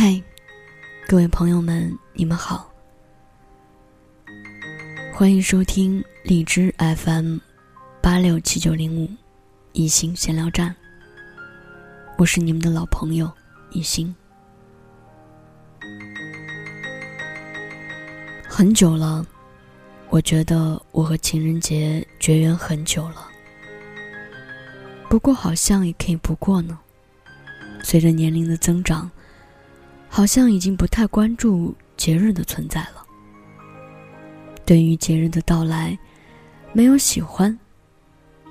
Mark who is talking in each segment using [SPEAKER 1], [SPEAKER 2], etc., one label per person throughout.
[SPEAKER 1] 嗨，各位朋友们，你们好，欢迎收听荔枝 FM 八六七九零五一心闲聊站。我是你们的老朋友一心。很久了，我觉得我和情人节绝缘很久了。不过好像也可以不过呢。随着年龄的增长。好像已经不太关注节日的存在了。对于节日的到来，没有喜欢，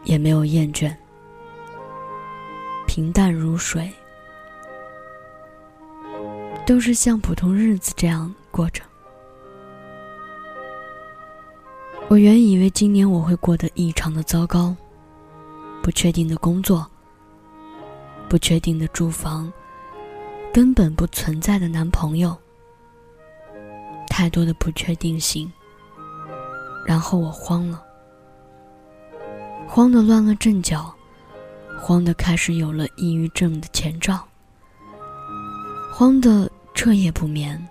[SPEAKER 1] 也没有厌倦，平淡如水，都是像普通日子这样过着。我原以为今年我会过得异常的糟糕，不确定的工作，不确定的住房。根本不存在的男朋友，太多的不确定性。然后我慌了，慌得乱了阵脚，慌得开始有了抑郁症的前兆，慌得彻夜不眠。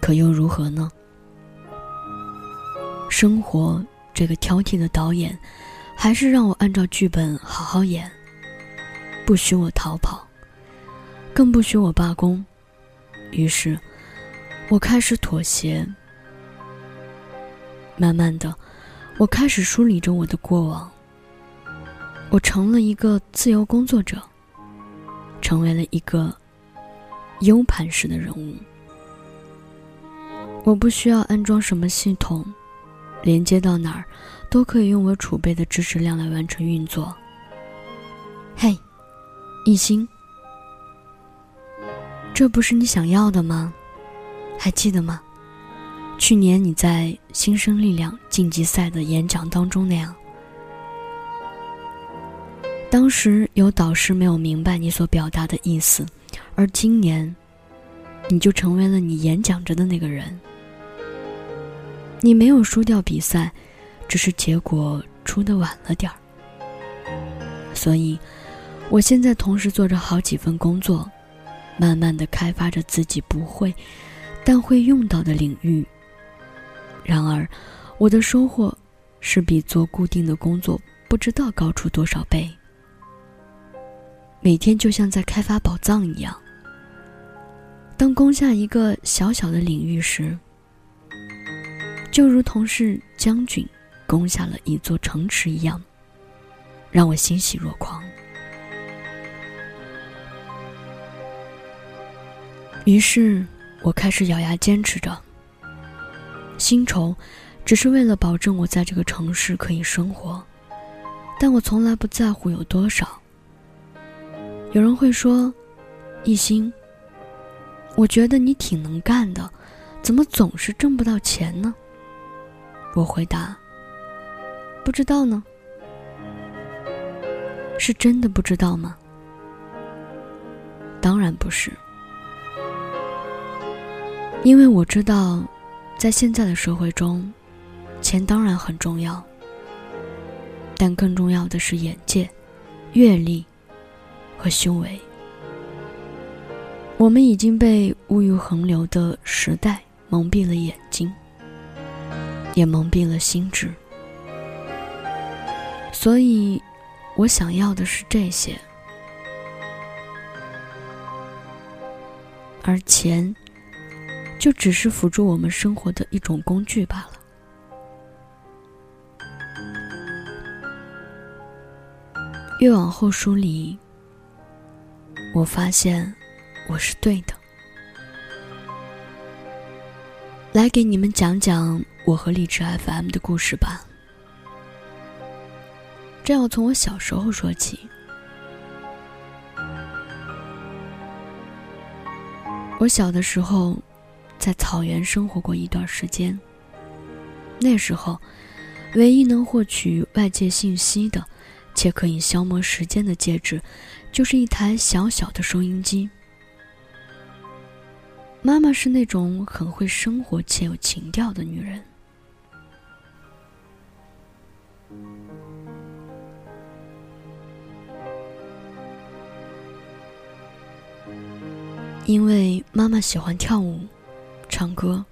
[SPEAKER 1] 可又如何呢？生活这个挑剔的导演，还是让我按照剧本好好演，不许我逃跑。更不许我罢工，于是，我开始妥协。慢慢的，我开始梳理着我的过往。我成了一个自由工作者，成为了一个 U 盘式的人物。我不需要安装什么系统，连接到哪儿，都可以用我储备的知识量来完成运作。嘿，一心。这不是你想要的吗？还记得吗？去年你在新生力量晋级赛的演讲当中那样，当时有导师没有明白你所表达的意思，而今年，你就成为了你演讲着的那个人。你没有输掉比赛，只是结果出的晚了点儿。所以，我现在同时做着好几份工作。慢慢的开发着自己不会，但会用到的领域。然而，我的收获是比做固定的工作不知道高出多少倍。每天就像在开发宝藏一样。当攻下一个小小的领域时，就如同是将军攻下了一座城池一样，让我欣喜若狂。于是，我开始咬牙坚持着。薪酬，只是为了保证我在这个城市可以生活，但我从来不在乎有多少。有人会说：“一心，我觉得你挺能干的，怎么总是挣不到钱呢？”我回答：“不知道呢。”是真的不知道吗？当然不是。因为我知道，在现在的社会中，钱当然很重要，但更重要的是眼界、阅历和修为。我们已经被物欲横流的时代蒙蔽了眼睛，也蒙蔽了心智，所以，我想要的是这些，而钱。就只是辅助我们生活的一种工具罢了。越往后梳理，我发现我是对的。来给你们讲讲我和荔枝 FM 的故事吧。这要从我小时候说起。我小的时候。在草原生活过一段时间。那时候，唯一能获取外界信息的，且可以消磨时间的介质，就是一台小小的收音机。妈妈是那种很会生活且有情调的女人。因为妈妈喜欢跳舞、唱歌，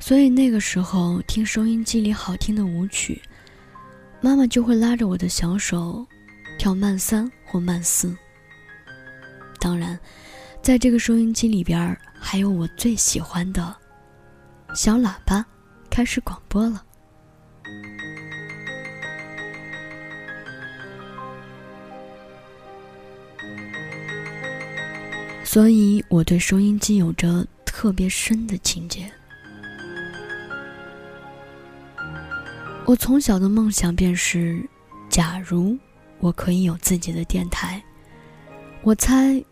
[SPEAKER 1] 所以那个时候听收音机里好听的舞曲，妈妈就会拉着我的小手跳慢三或慢四。当然，在这个收音机里边还有我最喜欢的小喇叭，开始广播了。所以我对收音机有着特别深的情结。我从小的梦想便是，假如我可以有自己的电台，我猜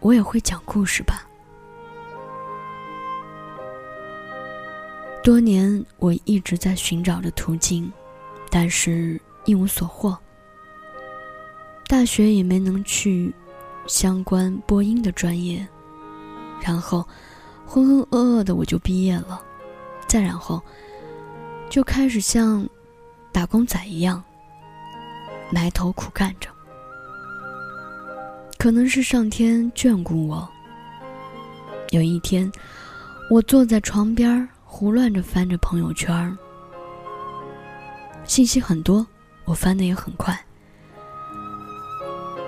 [SPEAKER 1] 我也会讲故事吧。多年我一直在寻找着途径，但是一无所获。大学也没能去。相关播音的专业，然后浑浑噩噩的我就毕业了，再然后就开始像打工仔一样埋头苦干着。可能是上天眷顾我，有一天我坐在床边胡乱着翻着朋友圈，信息很多，我翻的也很快，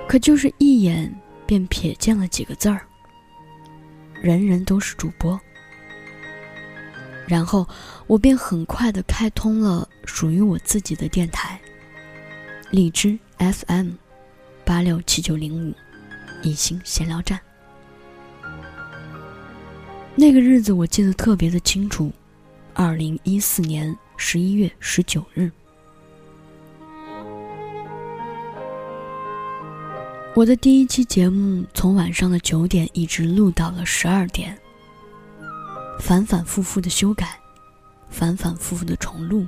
[SPEAKER 1] 可就是一眼。便瞥见了几个字儿：“人人都是主播。”然后我便很快的开通了属于我自己的电台——荔枝 FM 八六七九零五，一心闲聊站。那个日子我记得特别的清楚，二零一四年十一月十九日。我的第一期节目从晚上的九点一直录到了十二点，反反复复的修改，反反复复的重录，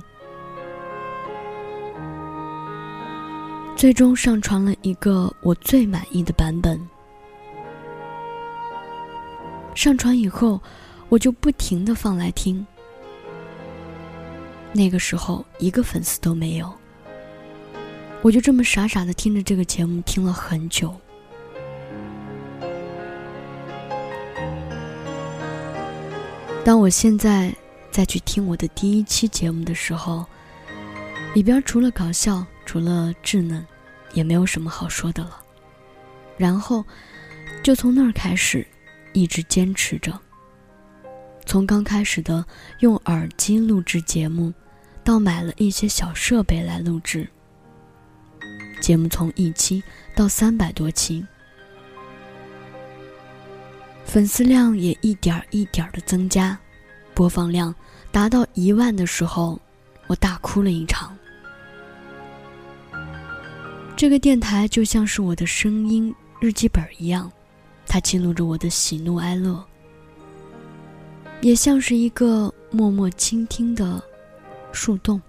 [SPEAKER 1] 最终上传了一个我最满意的版本。上传以后，我就不停的放来听，那个时候一个粉丝都没有。我就这么傻傻的听着这个节目，听了很久。当我现在再去听我的第一期节目的时候，里边除了搞笑，除了稚嫩，也没有什么好说的了。然后，就从那儿开始，一直坚持着。从刚开始的用耳机录制节目，到买了一些小设备来录制。节目从一期到三百多期，粉丝量也一点一点的增加，播放量达到一万的时候，我大哭了一场。这个电台就像是我的声音日记本一样，它记录着我的喜怒哀乐，也像是一个默默倾听的树洞。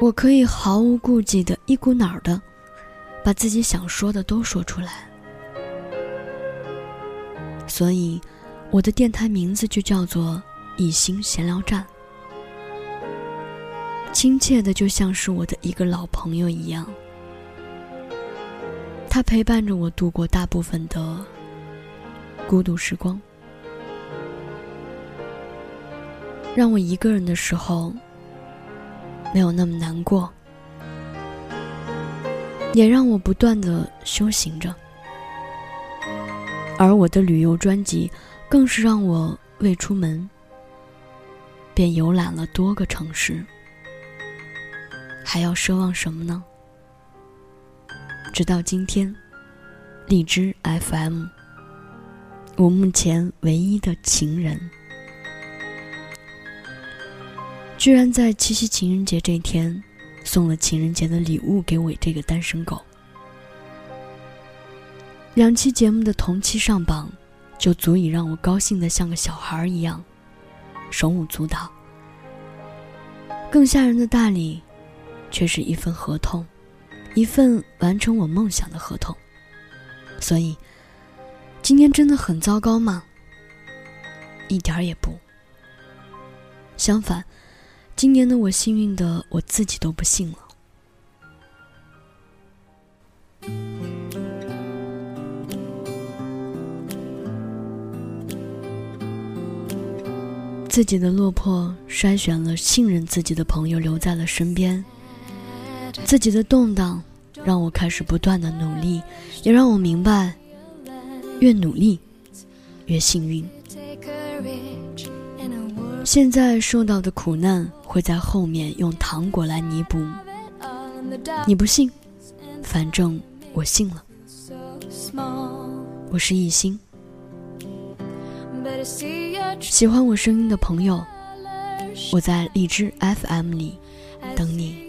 [SPEAKER 1] 我可以毫无顾忌的一股脑的，把自己想说的都说出来。所以，我的电台名字就叫做“一心闲聊站”，亲切的就像是我的一个老朋友一样。他陪伴着我度过大部分的孤独时光，让我一个人的时候。没有那么难过，也让我不断的修行着。而我的旅游专辑，更是让我未出门，便游览了多个城市。还要奢望什么呢？直到今天，荔枝 FM，我目前唯一的情人。居然在七夕情人节这天，送了情人节的礼物给我这个单身狗。两期节目的同期上榜，就足以让我高兴的像个小孩一样，手舞足蹈。更吓人的大礼，却是一份合同，一份完成我梦想的合同。所以，今天真的很糟糕吗？一点儿也不。相反。今年的我幸运的我自己都不信了。自己的落魄筛选了信任自己的朋友留在了身边。自己的动荡让我开始不断的努力，也让我明白，越努力越幸运。现在受到的苦难会在后面用糖果来弥补。你不信，反正我信了。我是艺兴，喜欢我声音的朋友，我在荔枝 FM 里等你。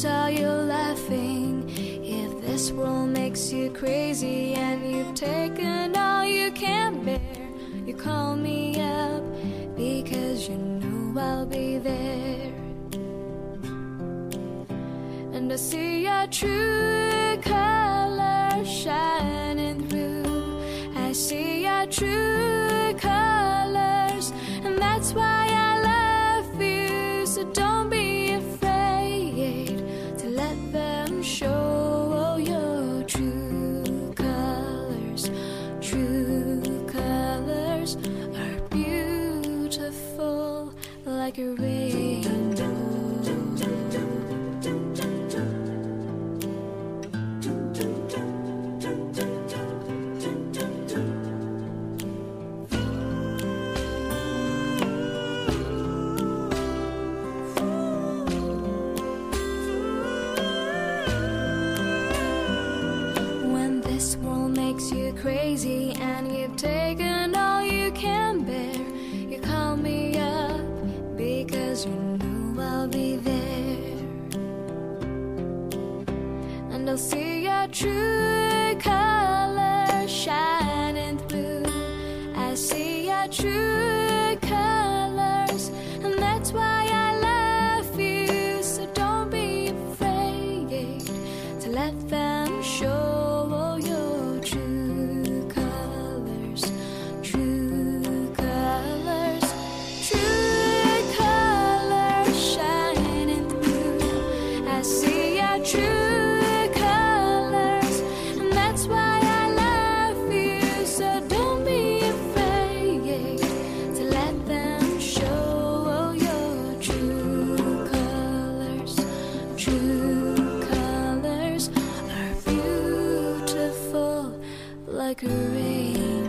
[SPEAKER 2] Saw you laughing. If this world makes you crazy and you've taken all you can bear, you call me up because you know I'll be there. And I see your true color shining through. I see your true you know I'll be there. And I'll see your true like a rain.